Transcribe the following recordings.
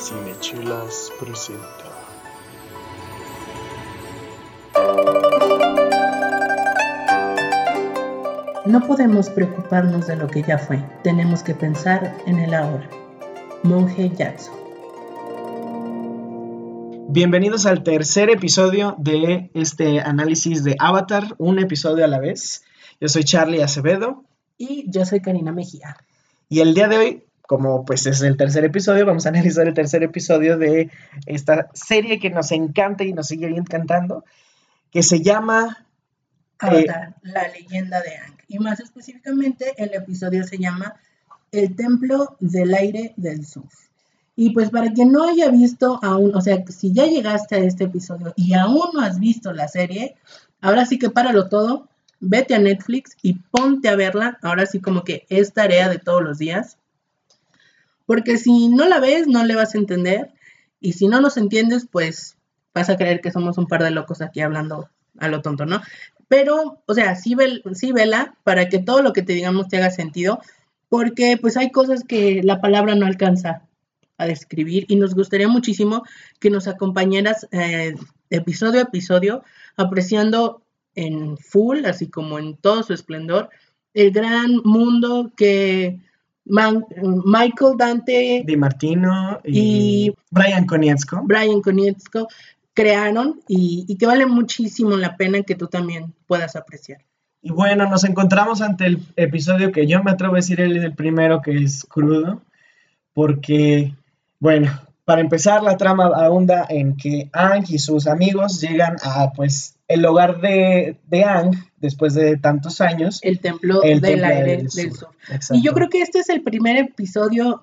Cinechelas presenta. No podemos preocuparnos de lo que ya fue, tenemos que pensar en el ahora. Monje Jackson. Bienvenidos al tercer episodio de este análisis de Avatar, un episodio a la vez. Yo soy Charlie Acevedo Y yo soy Karina Mejía. y el día de hoy, como pues es el tercer episodio, vamos a analizar el tercer episodio de esta serie que nos encanta y nos sigue encantando, que se llama Avatar, la leyenda de Aang. Y más específicamente, el episodio se llama El Templo del Aire del Sur. Y pues para quien no haya visto aún, o sea, si ya llegaste a este episodio y aún no has visto la serie, ahora sí que páralo todo, vete a Netflix y ponte a verla. Ahora sí como que es tarea de todos los días. Porque si no la ves, no le vas a entender. Y si no nos entiendes, pues vas a creer que somos un par de locos aquí hablando a lo tonto, ¿no? Pero, o sea, sí, sí vela para que todo lo que te digamos te haga sentido, porque pues hay cosas que la palabra no alcanza a describir y nos gustaría muchísimo que nos acompañaras eh, episodio a episodio, apreciando en full, así como en todo su esplendor, el gran mundo que Man- Michael Dante Di Martino y, Y- Brian Konietzko. Brian Konietzko crearon y, y que vale muchísimo la pena que tú también puedas apreciar. Y bueno, nos encontramos ante el episodio que yo me atrevo a decir el, el primero, que es crudo, porque, bueno, para empezar, la trama ahonda en que Ang y sus amigos llegan a, pues, el hogar de, de Ang después de tantos años. El templo El del Templo aire del del, Sur. Y yo creo que este es el primer episodio,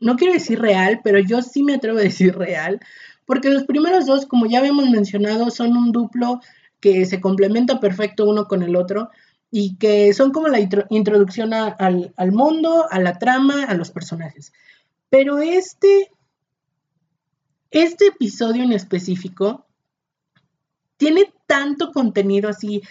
no quiero decir real, pero yo sí me atrevo a decir real, porque los primeros dos, como ya habíamos mencionado, son un duplo que se complementa perfecto uno con el otro y que son como la intro- introducción a- al, al mundo, a la trama, a los personajes. Pero este, este episodio en específico tiene tanto contenido así,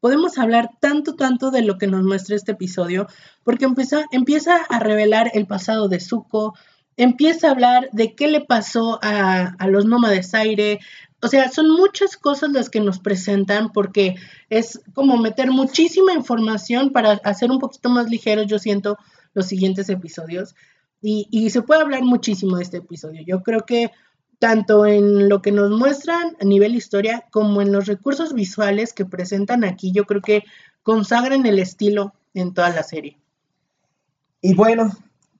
podemos hablar tanto, tanto de lo que nos muestra este episodio, porque empieza, empieza a revelar el pasado de Zuko, empieza a hablar de qué le pasó a, a los nómades aire, o sea, son muchas cosas las que nos presentan porque es como meter muchísima información para hacer un poquito más ligeros, yo siento, los siguientes episodios. Y, y se puede hablar muchísimo de este episodio. Yo creo que tanto en lo que nos muestran a nivel historia como en los recursos visuales que presentan aquí, yo creo que consagran el estilo en toda la serie. Y bueno,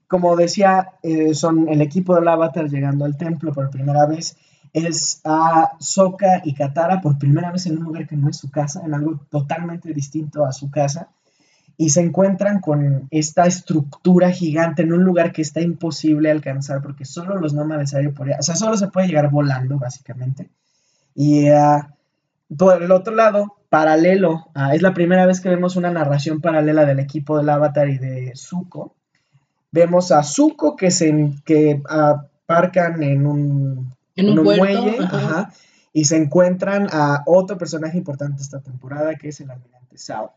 como decía, eh, son el equipo del Avatar llegando al templo por primera vez. Es a Sokka y Katara por primera vez en un lugar que no es su casa, en algo totalmente distinto a su casa. Y se encuentran con esta estructura gigante en un lugar que está imposible alcanzar porque solo los nómades aéreos podrían, o sea, solo se puede llegar volando, básicamente. Y ah, por el otro lado, paralelo, es la primera vez que vemos una narración paralela del equipo del Avatar y de Zuko. Vemos a Zuko que se que aparcan en un, En un muelle ajá. ajá, y se encuentran a otro personaje importante esta temporada que es el almirante Sao.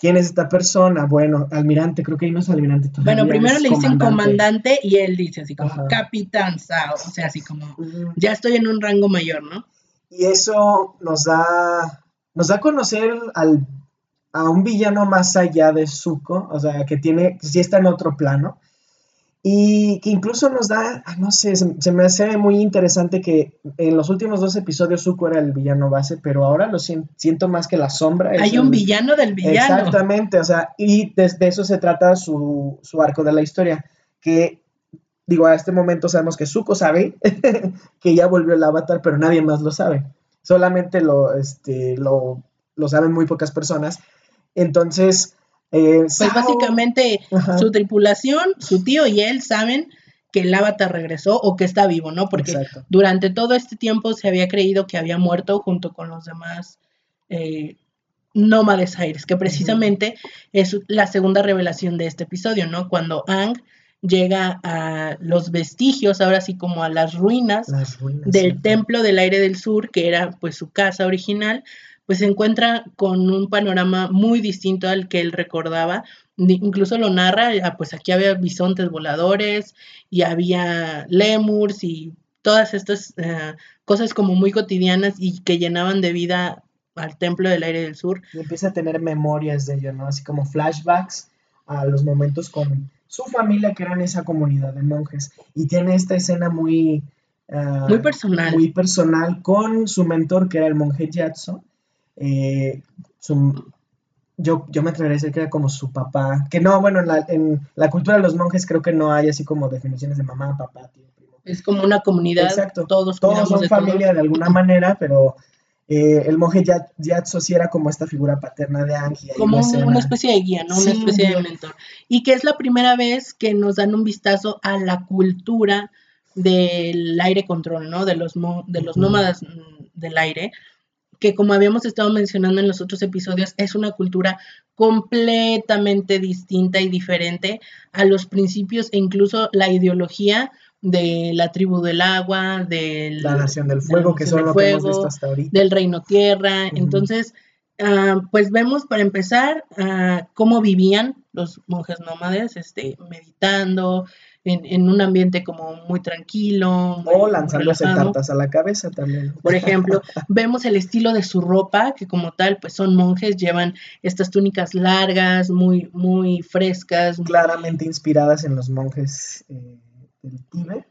¿Quién es esta persona? Bueno, almirante, creo que ahí no es almirante todavía. Bueno, primero le dicen comandante y él dice así como Ajá. capitán Sao, o sea, así como ya estoy en un rango mayor, ¿no? Y eso nos da, nos da a conocer al, a un villano más allá de Zuko, o sea, que tiene, que sí está en otro plano, y que incluso nos da, no sé, se, se me hace muy interesante que en los últimos dos episodios Zuko era el villano base, pero ahora lo sien- siento más que la sombra. Hay un el- villano del villano. Exactamente, o sea, y desde eso se trata su, su arco de la historia, que digo, a este momento sabemos que Zuko sabe que ya volvió el avatar, pero nadie más lo sabe. Solamente lo, este, lo, lo saben muy pocas personas. Entonces, eh, Pues Sao- básicamente Ajá. su tripulación, su tío y él saben que el avatar regresó o que está vivo, ¿no? Porque Exacto. durante todo este tiempo se había creído que había muerto junto con los demás eh, nómades aires, que precisamente es la segunda revelación de este episodio, ¿no? Cuando Ang llega a los vestigios, ahora sí como a las ruinas Las ruinas, del templo del aire del sur, que era pues su casa original, pues se encuentra con un panorama muy distinto al que él recordaba incluso lo narra, ah, pues aquí había bisontes voladores y había lemurs y todas estas eh, cosas como muy cotidianas y que llenaban de vida al templo del aire del sur. Y empieza a tener memorias de ello, ¿no? Así como flashbacks a los momentos con su familia, que eran esa comunidad de monjes. Y tiene esta escena muy... Ah, muy personal. Muy personal con su mentor, que era el monje Yatso. Eh, yo, yo me atrevería a decir que era como su papá. Que no, bueno, en la, en la cultura de los monjes creo que no hay así como definiciones de mamá, papá, tío, primo. Es como una comunidad. Exacto. Todos, todos son familia de alguna manera, pero eh, el monje Yatso sí era como esta figura paterna de Angie. Como una especie de guía, ¿no? una especie de mentor. Y que es la primera vez que nos dan un vistazo a la cultura del aire control, ¿no? De los, de los nómadas mm, del aire, que como habíamos estado mencionando en los otros episodios, es una cultura completamente distinta y diferente a los principios e incluso la ideología de la tribu del agua, de la nación del fuego, que son lo que hemos visto hasta ahorita. Del reino tierra. Entonces, ah, pues vemos para empezar uh, cómo vivían los monjes nómades, este, meditando, en, un ambiente como muy tranquilo. o lanzándose tartas a la cabeza también. Por ejemplo, vemos el estilo de su ropa, que como tal, pues son monjes, llevan estas túnicas largas, muy, muy frescas. Claramente inspiradas en los monjes. Eh, del Tíbet.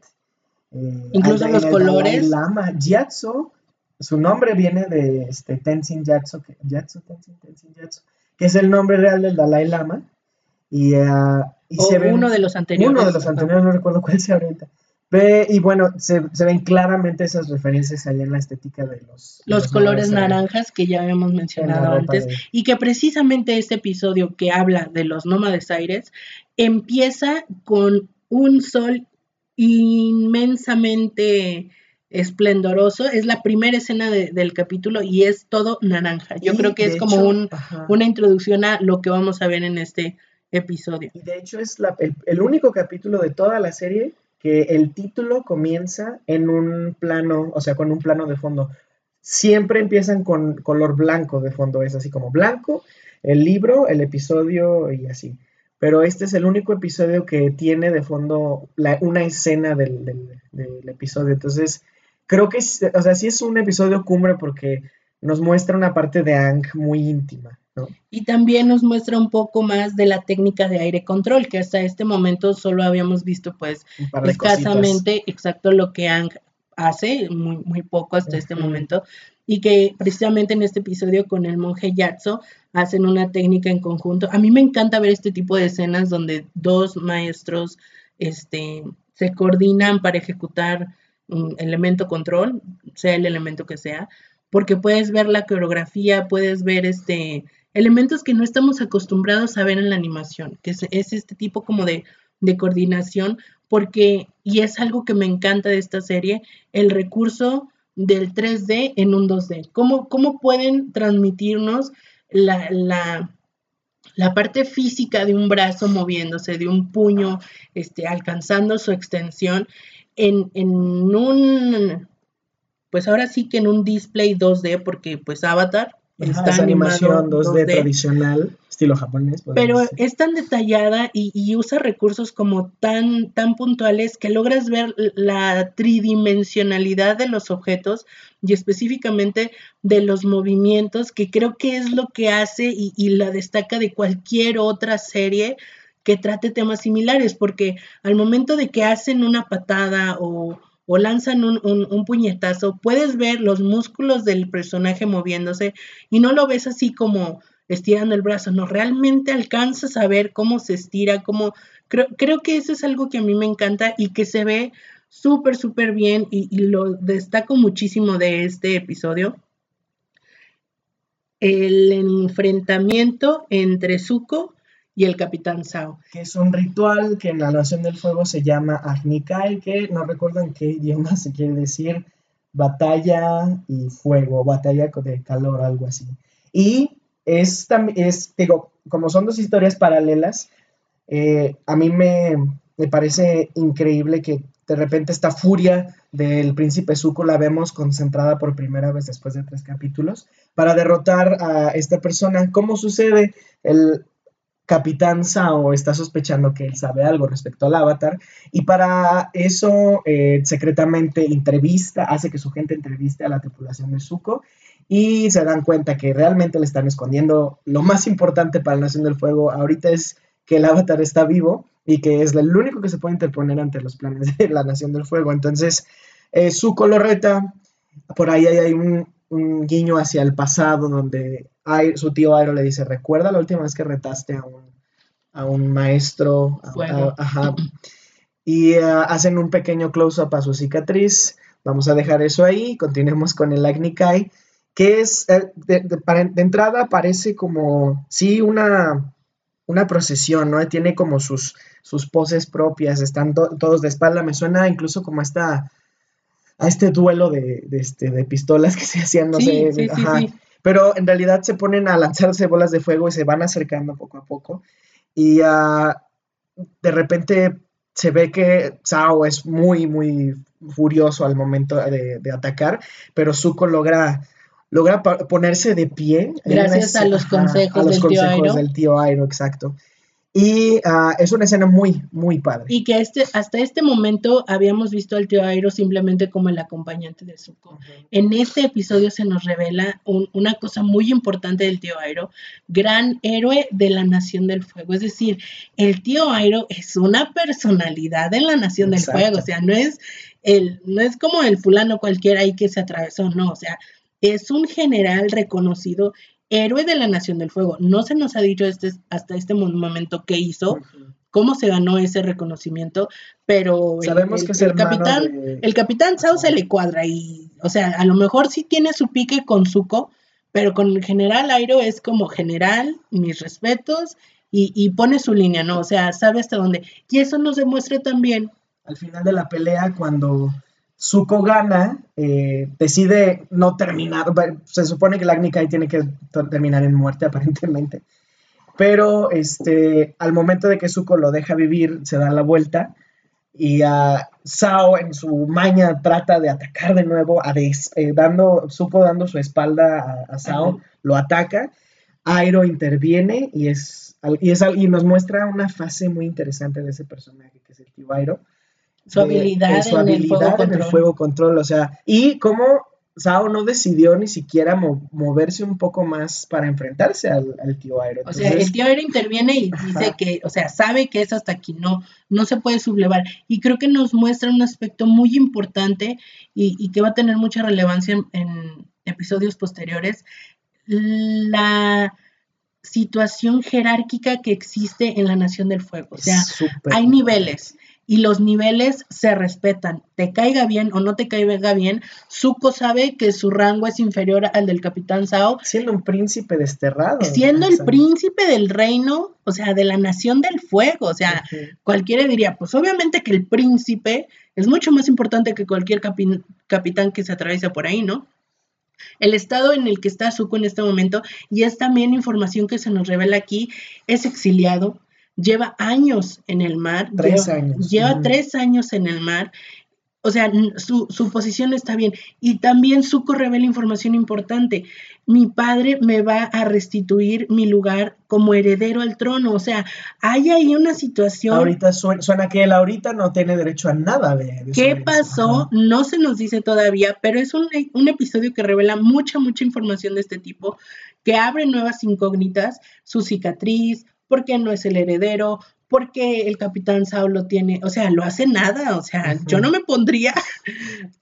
Eh, Incluso los colores. Lama, Gyatso, su nombre viene de este, Tenzin Gyatso, que, Tenzin, Tenzin que es el nombre real del Dalai Lama. Y, uh, y se ve uno de los anteriores. Uno de los anteriores, no recuerdo cuál sea ahorita. Ve, y bueno, se, se, ven claramente esas referencias ahí en la estética de los... Los, colores naranjas que ya habíamos mencionado antes y que precisamente este episodio que habla de los nómades aires empieza con un sol inmensamente esplendoroso. Es la primera escena del capítulo y es todo naranja. Yo creo que es como una introducción a lo que vamos a ver en este episodio. Y de hecho es el, único capítulo de toda la serie que el título comienza en un plano, o sea, con un plano de fondo. Siempre empiezan con color blanco de fondo, es así como blanco, el libro, el episodio y así pero este es el único episodio que tiene de fondo una escena del, episodio. Entonces, creo que, o sea, sí es un episodio cumbre porque nos muestra una parte de Ang muy íntima. ¿No? Y también nos muestra un poco más de la técnica de aire control, que hasta este momento solo habíamos visto pues escasamente exacto lo que Ang hace, muy, muy poco hasta este momento, y que precisamente en este episodio con el monje Yatso hacen una técnica en conjunto. A mí me encanta ver este tipo de escenas donde dos maestros este, se coordinan para ejecutar un elemento control, sea el elemento que sea, porque puedes ver la coreografía, puedes ver este elementos que no estamos acostumbrados a ver en la animación, que es, este tipo como de, de coordinación, porque, y es algo que me encanta de esta serie, el recurso del 3D en un 2D. ¿Cómo, cómo pueden transmitirnos la, la, parte física de un brazo moviéndose, de un puño este, alcanzando su extensión en, en un, pues ahora sí que en un display 2D, porque pues Avatar Está animación 2D, tradicional, estilo japonés. Pero es tan detallada y, usa recursos como tan, tan puntuales que logras ver la tridimensionalidad de los objetos y específicamente de los movimientos, que creo que es lo que hace y, y la destaca de cualquier otra serie que trate temas similares, porque al momento de que hacen una patada o o lanzan un, puñetazo, puedes ver los músculos del personaje moviéndose y no lo ves así como estirando el brazo, no, realmente alcanzas a ver cómo se estira, cómo... Creo, creo que eso es algo que a mí me encanta y que se ve súper, súper bien y, y, lo destaco muchísimo de este episodio. El enfrentamiento entre Zuko y el Capitán Sao. Es un ritual que en la Nación del Fuego se llama Agnikai, que no recuerdo en qué idioma se quiere decir batalla y fuego, batalla de calor, algo así. Y es es, digo, como son dos historias paralelas, eh, a mí me, me, parece increíble que de repente esta furia del príncipe Zuko la vemos concentrada por primera vez después de tres capítulos para derrotar a esta persona. ¿Cómo sucede? El, Capitán Sao está sospechando que él sabe algo respecto al avatar y para eso eh, secretamente entrevista, hace que su gente entreviste a la tripulación de Zuko y se dan cuenta que realmente le están escondiendo lo más importante para la Nación del Fuego ahorita es que el avatar está vivo y que es el único que se puede interponer ante los planes de la Nación del Fuego. Entonces, eh, Zuko lo reta, por ahí hay un, guiño hacia el pasado donde su tío Airo le dice, recuerda la última vez que retaste a un, a un maestro, ajá. y eh, hacen un pequeño close-up a su cicatriz. Vamos a dejar eso ahí, continuemos con el Agni Kai que es, eh, de, entrada parece como, sí, una, una procesión, ¿no? Tiene como sus, sus poses propias, están todos de espalda, me suena incluso como esta, a este duelo de, este, de pistolas que se hacían, no sé, pero en realidad se ponen a lanzarse bolas de fuego y se van acercando poco a poco, y uh, de repente se ve que Sao es muy, muy furioso al momento de, de atacar, pero Zuko logra logra ponerse de pie. Gracias a los consejos, del, tío Airo. del tío Airo. exacto. Y ah, es una escena muy, muy padre. Y que este, hasta este momento habíamos visto al tío Airo simplemente como el acompañante de Zuko. En este episodio se nos revela una cosa muy importante del tío Airo, gran héroe de la Nación del Fuego. Es decir, el tío Airo es una personalidad en la Nación del Fuego. O sea, no es, el, no es como el fulano cualquiera ahí que se atravesó, no. O sea, es un general reconocido, héroe de la Nación del Fuego. No se nos ha dicho este, hasta este momento qué hizo, cómo se ganó ese reconocimiento, pero sabemos que es el capitán, el capitán Sao se le cuadra y, o sea, a lo mejor sí tiene su pique con Zuko, pero con el general Airo es como general, mis respetos, y, y, pone su línea, ¿no? O sea, sabe hasta dónde. Y eso nos demuestra también. Al final de la pelea, cuando Zuko gana, eh, decide no terminar. Se supone que la Agni tiene que terminar en muerte, aparentemente. Pero este, al momento de que Zuko lo deja vivir, se da la vuelta y a Sao en su maña trata de atacar de nuevo, a eh, dando, Zuko dando su espalda a, Sao, lo ataca. Airo interviene y, es, y, es, y nos muestra una fase muy interesante de ese personaje, que es el tío Airo su habilidad, en, el fuego en, el fuego control, o sea, y cómo Sao no decidió ni siquiera moverse un poco más para enfrentarse al, tío Aero. o sea, el tío Aero interviene y dice que, o sea, sabe que es hasta aquí, no, no se puede sublevar. Y creo que nos muestra un aspecto muy importante y, que va a tener mucha relevancia en episodios posteriores, la situación jerárquica que existe en la Nación del Fuego. O sea, hay niveles y los niveles se respetan. Te caiga bien o no te caiga bien, Zuko sabe que su rango es inferior al del Capitán Sao. Siendo un príncipe desterrado. Siendo el príncipe del reino, o sea, de la nación del fuego. O sea, cualquiera diría, pues obviamente que el príncipe es mucho más importante que cualquier capitán que se atraviesa por ahí, ¿no? El estado en el que está Zuko en este momento, y es también información que se nos revela aquí, es exiliado, lleva años en el mar. Tres lleva, años. Lleva tres años en el mar. O sea, su, su, posición está bien. Y también Zuko revela información importante. Mi padre me va a restituir mi lugar como heredero al trono. O sea, hay ahí una situación. Ahorita suena, que él ahorita no tiene derecho a nada de, ¿Qué pasó? No se nos dice todavía, pero es un, un episodio que revela mucha, mucha información de este tipo, que abre nuevas incógnitas, su cicatriz, ¿Por qué no es el heredero, porque el capitán Saulo tiene, o sea, lo hace nada, o sea, yo no me pondría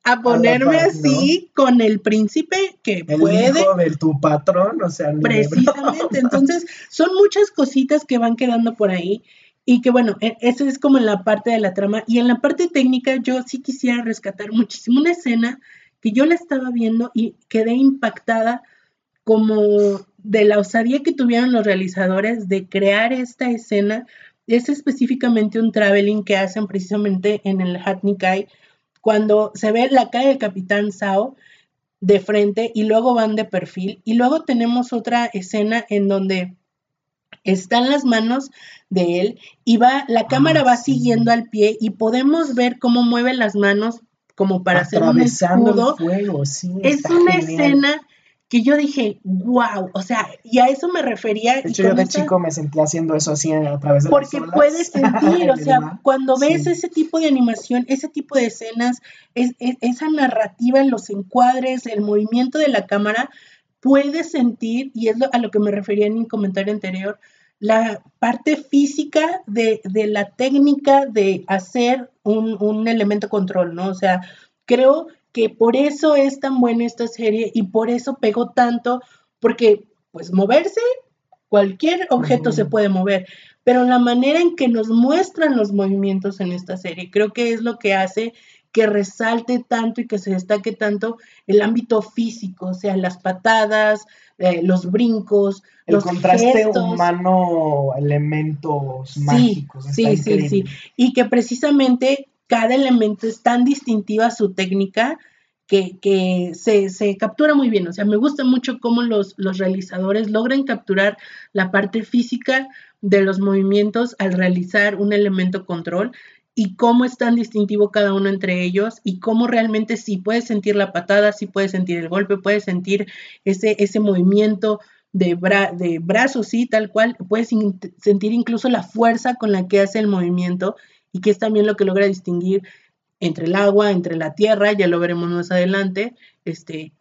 a ponerme así con el príncipe que el puede. Hijo de tu patrón, o sea, precisamente. Entonces, son muchas cositas que van quedando por ahí y que bueno, e, eso es como en la parte de la trama y en la parte técnica yo sí quisiera rescatar muchísimo una escena que yo la estaba viendo y quedé impactada como de la osadía que tuvieron los realizadores de crear esta escena. Es específicamente un traveling que hacen precisamente en el Hatnikai, cuando se ve la cara del capitán Sao de frente y luego van de perfil. Y luego tenemos otra escena en donde están las manos de él y va, la ah, cámara va siguiendo al pie y podemos ver cómo mueve las manos como para hacer un escudo. fuego, sí, es una escena que yo dije, wow, o sea, y a eso me refería. De hecho, yo de chico me sentía haciendo eso así a través de Porque puedes sentir, o sea, cuando ves ese tipo de animación, ese tipo de escenas, esa narrativa en los encuadres, el movimiento de la cámara, puedes sentir, y es a lo que me refería en mi comentario anterior, la parte física de, la técnica de hacer un, un, elemento control, ¿no? O sea, creo que por eso es tan buena esta serie y por eso pegó tanto, porque pues moverse, cualquier objeto se puede mover, pero la manera en que nos muestran los movimientos en esta serie, creo que es lo que hace que resalte tanto y que se destaque tanto el ámbito físico, o sea, las patadas, eh, los brincos, el los contraste humano, elementos mágicos. Sí, sí, sí. Y que precisamente cada elemento es tan distintiva su técnica que, se, captura muy bien. O sea, me gusta mucho cómo los, los realizadores logran capturar la parte física de los movimientos al realizar un elemento control y cómo es tan distintivo cada uno entre ellos y cómo realmente sí puedes sentir la patada, sí puedes sentir el golpe, puedes sentir ese, ese movimiento de, bra de brazos, sí, tal cual, puedes sentir incluso la fuerza con la que hace el movimiento y que es también lo que logra distinguir entre el agua, entre la tierra, ya lo veremos más adelante, este,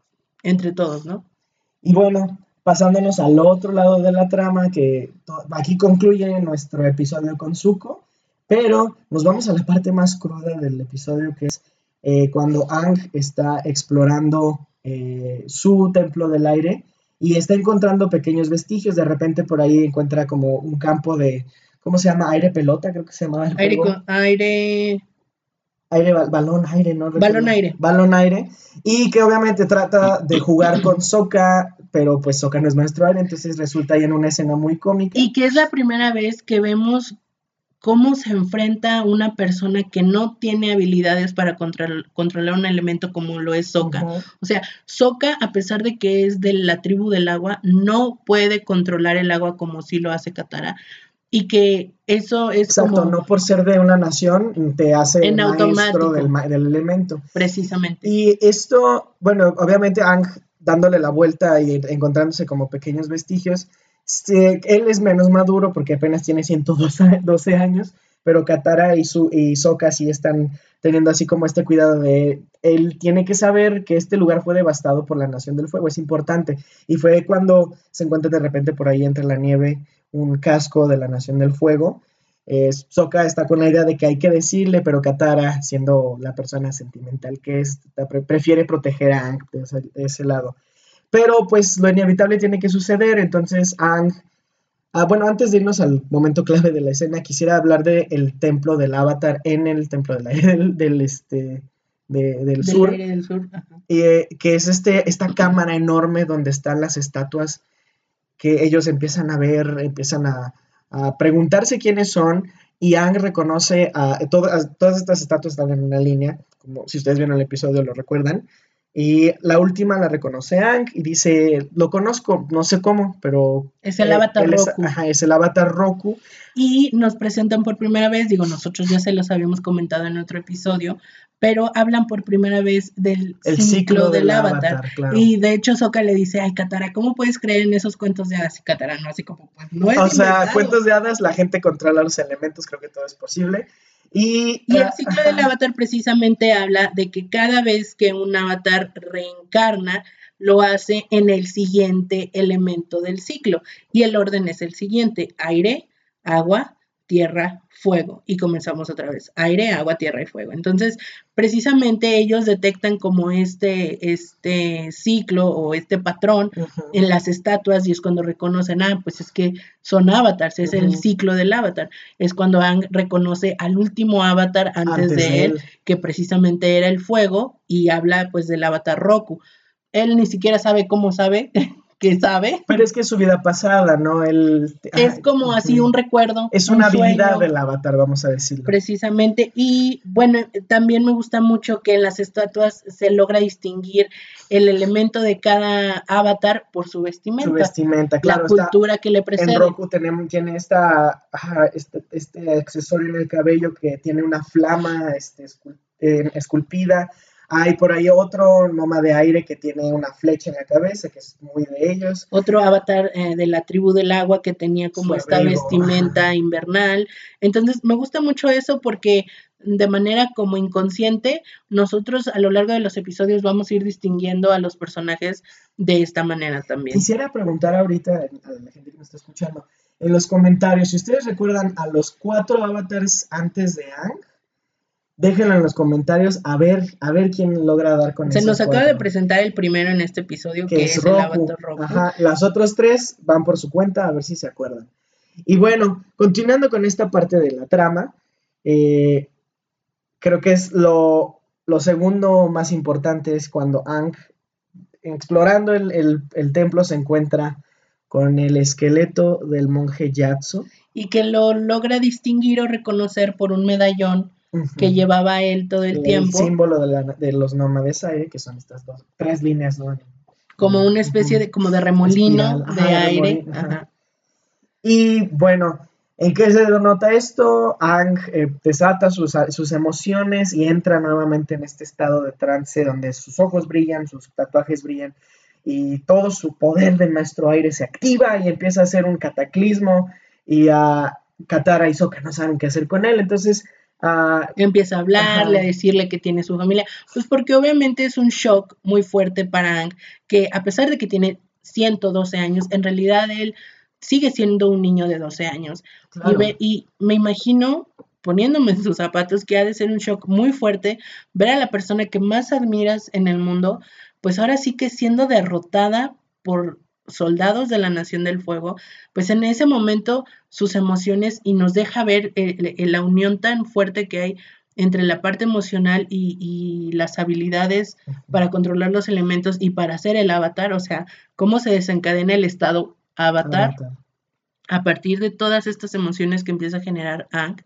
entre todos, ¿no? Y bueno, pasándonos al otro lado de la trama, que aquí concluye nuestro episodio con Zuko, pero nos vamos a la parte más cruda del episodio, que es eh, cuando Ang está explorando eh, su templo del aire y está encontrando pequeños vestigios. De repente por ahí encuentra como un campo de, ¿cómo se llama? Aire pelota, creo que se llama. aire, aire. Aire, balón, aire, ¿no? Balón, aire. Balón, aire. Y que obviamente trata de jugar con Soka, pero pues Soka no es maestro aire, entonces resulta ahí en una escena muy cómica. Y que es la primera vez que vemos cómo se enfrenta una persona que no tiene habilidades para controlar un elemento como lo es Soka. O sea, Soka, a pesar de que es de la tribu del agua, no puede controlar el agua como sí lo hace Katara. Y que eso es Exacto, no por ser de una nación te hace en maestro del, del, elemento. Precisamente. Y esto, bueno, obviamente Ang dándole la vuelta y encontrándose como pequeños vestigios, él es menos maduro porque apenas tiene 112 años, pero Katara y, su, y Sokka sí están teniendo así como este cuidado de él tiene que saber que este lugar fue devastado por la Nación del Fuego, es importante. Y fue cuando se encuentra de repente por ahí entre la nieve un casco de la Nación del Fuego. Eh, Sokka está con la idea de que hay que decirle, pero Katara, siendo la persona sentimental que es, prefiere proteger a Aang de ese lado. Pero pues lo inevitable tiene que suceder, entonces Ang... Ah, bueno, antes de irnos al momento clave de la escena, quisiera hablar del el templo del avatar en el templo del este, del, sur. del sur. Eh, que es este, esta cámara enorme donde están las estatuas que ellos empiezan a ver, empiezan a, preguntarse quiénes son y Ang reconoce a, todas, todas estas estatuas están en una línea, como si ustedes vieron el episodio lo recuerdan, y la última la reconoce Ang y dice, lo conozco, no sé cómo, pero... Es el avatar Roku. ajá, es el avatar Roku. Y nos presentan por primera vez, digo, nosotros ya se los habíamos comentado en otro episodio, pero hablan por primera vez del ciclo, del, avatar. Y de hecho Soka le dice, ay Katara, ¿cómo puedes creer en esos cuentos de hadas? Y Katara no, así como, pues no es O sea, cuentos de hadas, la gente controla los elementos, creo que todo es posible. Y, el ciclo del avatar precisamente habla de que cada vez que un avatar reencarna, lo hace en el siguiente elemento del ciclo. Y el orden es el siguiente, aire, agua, tierra, fuego. Y comenzamos otra vez, aire, agua, tierra y fuego. Entonces, precisamente ellos detectan como este, este ciclo o este patrón en las estatuas y es cuando reconocen, ah, pues es que son avatars, es el ciclo del avatar. Es cuando reconoce al último avatar antes, de, él, que precisamente era el fuego y habla pues del avatar Roku. Él ni siquiera sabe cómo sabe que sabe. Pero es que es su vida pasada, ¿no? Él, es como así un recuerdo. Es una habilidad del avatar, vamos a decirlo. Precisamente. Y bueno, también me gusta mucho que en las estatuas se logra distinguir el elemento de cada avatar por su vestimenta. Su vestimenta, claro. La cultura que le precede. En Roku tenemos, tiene esta, este, este, accesorio en el cabello que tiene una flama este, eh, esculpida Hay por ahí otro Noma de aire que tiene una flecha en la cabeza, que es muy de ellos. Otro avatar eh, de la tribu del agua que tenía como esta vestimenta invernal. Entonces, me gusta mucho eso porque de manera como inconsciente, nosotros a lo largo de los episodios vamos a ir distinguiendo a los personajes de esta manera también. Quisiera preguntar ahorita a la gente que me está escuchando, en los comentarios, si ustedes recuerdan a los cuatro avatars antes de Ang, déjenlo en los comentarios a ver, a ver quién logra dar con Se nos acaba de presentar el primero en este episodio, que, es, el avatar rojo. Ajá, las otras tres van por su cuenta, a ver si se acuerdan. Y bueno, continuando con esta parte de la trama, eh, creo que es lo, segundo más importante es cuando Ang, explorando el, el templo, se encuentra con el esqueleto del monje Yatso. Y que lo logra distinguir o reconocer por un medallón que llevaba él todo el, tiempo. El símbolo de, los nómades aire, que son estas dos, tres líneas, ¿no? Como una especie de, como de remolino de aire. Y bueno, ¿en qué se denota esto? Ang eh, desata sus, sus, emociones y entra nuevamente en este estado de trance donde sus ojos brillan, sus tatuajes brillan y todo su poder de maestro aire se activa y empieza a hacer un cataclismo y a Katara y Sokka no saben qué hacer con él, entonces empieza a hablarle, a decirle que tiene su familia, pues porque obviamente es un shock muy fuerte para Ang, que a pesar de que tiene 112 años, en realidad él sigue siendo un niño de 12 años. Y, y me imagino poniéndome en sus zapatos que ha de ser un shock muy fuerte ver a la persona que más admiras en el mundo pues ahora sí que siendo derrotada por soldados de la Nación del Fuego, pues en ese momento sus emociones y nos deja ver la unión tan fuerte que hay entre la parte emocional y, las habilidades para controlar los elementos y para hacer el avatar, o sea, cómo se desencadena el estado avatar, avatar. a partir de todas estas emociones que empieza a generar Ang.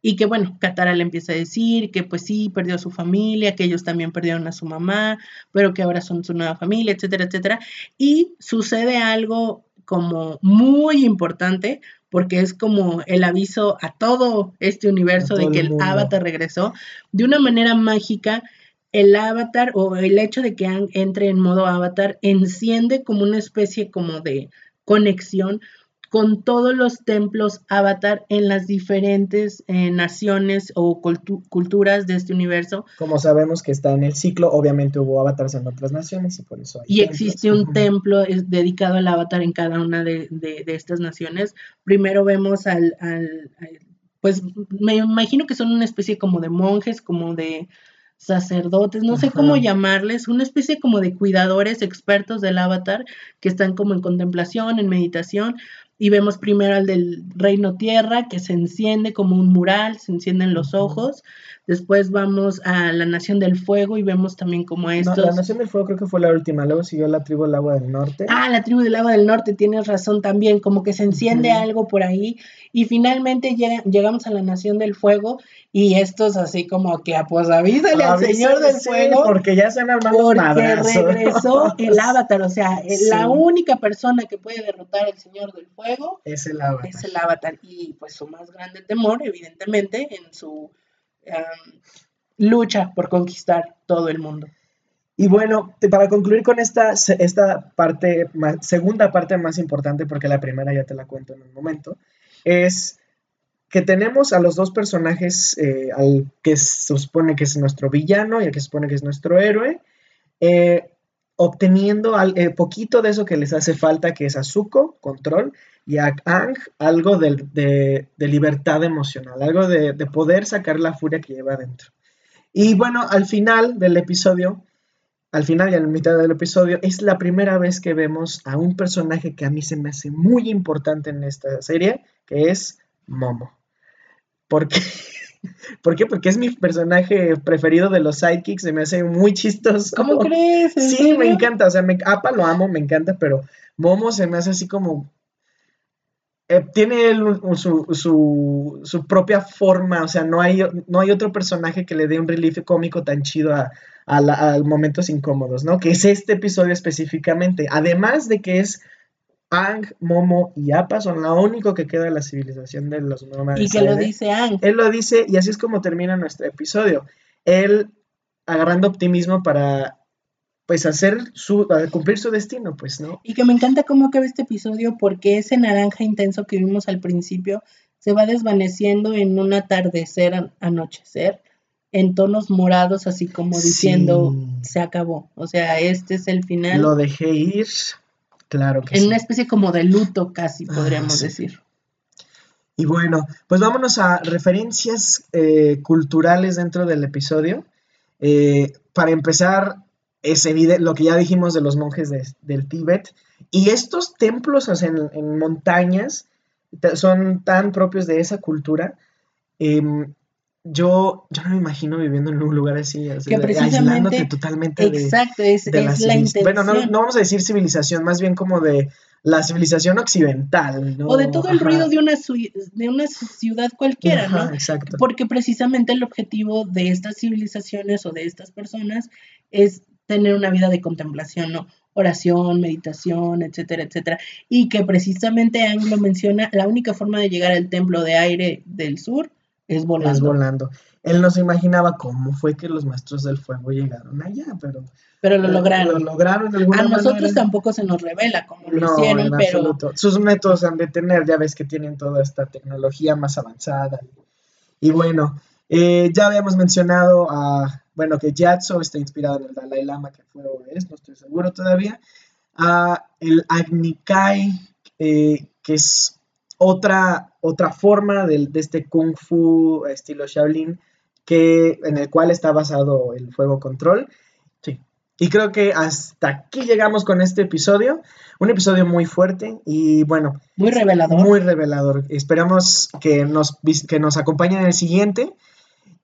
Y que bueno, Katara le empieza a decir que pues sí, perdió a su familia, que ellos también perdieron a su mamá, pero que ahora son su nueva familia, etcétera, etcétera. Y sucede algo como muy importante, porque es como el aviso a todo este universo de que el, avatar regresó. De una manera mágica, el avatar o el hecho de que entre en modo avatar enciende como una especie como de conexión con todos los templos avatar en las diferentes eh, naciones o culturas de este universo. Como sabemos que está en el ciclo, obviamente hubo avatars en otras naciones y por eso hay Y existe un templo dedicado al avatar en cada una de, estas naciones. Primero vemos al, pues me imagino que son una especie como de monjes, como de sacerdotes, no sé cómo llamarles, una especie como de cuidadores expertos del avatar que están como en contemplación, en meditación, y vemos primero al del reino tierra que se enciende como un mural, se encienden los ojos. Después vamos a la Nación del Fuego y vemos también como estos. la Nación del Fuego creo que fue la última, luego siguió la tribu del Agua del Norte. Ah, la tribu del Agua del Norte, tienes razón también, como que se enciende algo por ahí. Y finalmente llegamos a la Nación del Fuego y estos así como que, ah, pues avísale al Señor del Fuego. Porque ya se han armado Porque regresó el Avatar, o sea, la única persona que puede derrotar al Señor del Fuego es el Avatar. Es el Avatar. Y pues su más grande temor, evidentemente, en su lucha por conquistar todo el mundo. Y bueno, para concluir con esta, esta parte, segunda parte más importante, porque la primera ya te la cuento en un momento, es que tenemos a los dos personajes, eh, al que se supone que es nuestro villano y al que se supone que es nuestro héroe, eh, obteniendo al, eh, poquito de eso que les hace falta, que es Azuko, control, y a Ang algo de, libertad emocional, algo de, poder sacar la furia que lleva adentro. Y bueno, al final del episodio, al final y a la mitad del episodio, es la primera vez que vemos a un personaje que a mí se me hace muy importante en esta serie, que es Momo. ¿Por qué? ¿Por qué? Porque es mi personaje preferido de los sidekicks, se me hace muy chistoso. ¿Cómo crees? Sí, me encanta, o sea, me, Apa lo amo, me encanta, pero Momo se me hace así como eh, tiene su, propia forma, o sea, no hay, no hay otro personaje que le dé un relief cómico tan chido a, momentos incómodos, ¿no? Que es este episodio específicamente. Además de que es Ang, Momo y Appa son lo único que queda de la civilización de los nómadas. Y que lo dice Ang. Él lo dice y así es como termina nuestro episodio. Él agarrando optimismo para pues hacer su, cumplir su destino, pues, ¿no? Y que me encanta cómo acaba este episodio porque ese naranja intenso que vimos al principio se va desvaneciendo en un atardecer, anochecer, en tonos morados, así como diciendo, se acabó. O sea, este es el final. Lo dejé ir, claro que En una especie como de luto, casi, ah, podríamos decir. Y bueno, pues vámonos a referencias eh, culturales dentro del episodio. Eh, para empezar, es evidente lo que ya dijimos de los monjes del Tíbet. Y estos templos en, montañas son tan propios de esa cultura. Em, yo, yo no me imagino viviendo en un lugar así, aislándote totalmente exacto, es, la, intención. Bueno, no, no, vamos a decir civilización, más bien como de la civilización occidental, ¿no? O de todo el ruido de una, de una ciudad cualquiera, ¿no? Exacto. Porque precisamente el objetivo de estas civilizaciones o de estas personas es tener una vida de contemplación, ¿no? Oración, meditación, etcétera, etcétera. Y que precisamente Anglo menciona, la única forma de llegar al templo de aire del sur es volando. Es volando. Él no se imaginaba cómo fue que los maestros del fuego llegaron allá, pero... Pero lo lograron. Lo lograron de alguna A nosotros tampoco se nos revela cómo lo hicieron, pero... Sus métodos han de tener, ya ves que tienen toda esta tecnología más avanzada. Y bueno, eh, ya habíamos mencionado a, bueno, que Yatso está inspirado en el Dalai Lama, que fue o es, no estoy seguro todavía. A el Agnikai, eh, que es otra, otra forma de, este kung fu estilo Shaolin que, en el cual está basado el fuego control. Sí. Y creo que hasta aquí llegamos con este episodio. Un episodio muy fuerte y bueno. Muy revelador. Muy revelador. Esperamos que nos, que nos acompañen en el siguiente.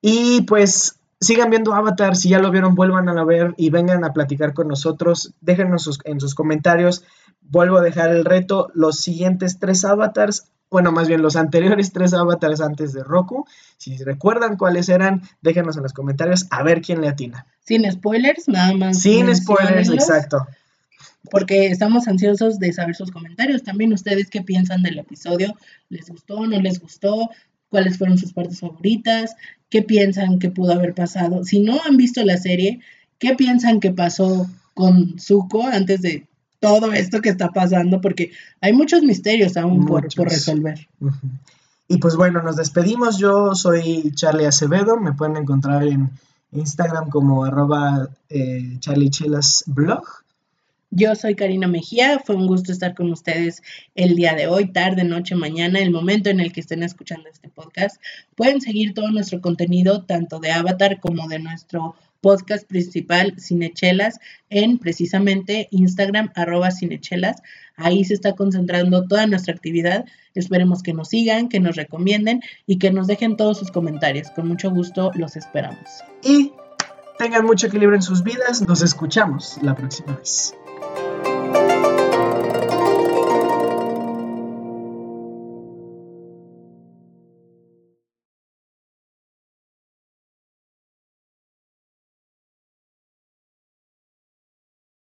Y pues sigan viendo Avatar. Si ya lo vieron, vuelvan a ver y vengan a platicar con nosotros. Déjenos en sus comentarios vuelvo a dejar el reto, los siguientes tres avatars, bueno, más bien los anteriores tres avatars antes de Roku, si recuerdan cuáles eran, déjenos en los comentarios a ver quién le atina. Sin spoilers, nada más. Sin spoilers, exacto. Porque estamos ansiosos de saber sus comentarios. También ustedes qué piensan del episodio. ¿Les gustó? ¿No les gustó? ¿Cuáles fueron sus partes favoritas? ¿Qué piensan que pudo haber pasado? Si no han visto la serie, ¿qué piensan que pasó con Zuko antes de todo esto que está pasando, porque hay muchos misterios aún por, resolver. Y pues bueno, nos despedimos. Yo soy Charlie Acevedo, me pueden encontrar en Instagram como arroba eh, blog. Yo soy Karina Mejía, fue un gusto estar con ustedes el día de hoy, tarde, noche, mañana, el momento en el que estén escuchando este podcast. Pueden seguir todo nuestro contenido, tanto de Avatar como de nuestro podcast principal Cinechelas en precisamente Instagram arroba Cinechelas. Ahí se está concentrando toda nuestra actividad. Esperemos que nos sigan, que nos recomienden y que nos dejen todos sus comentarios. Con mucho gusto los esperamos. Y tengan mucho equilibrio en sus vidas. Nos escuchamos la próxima vez.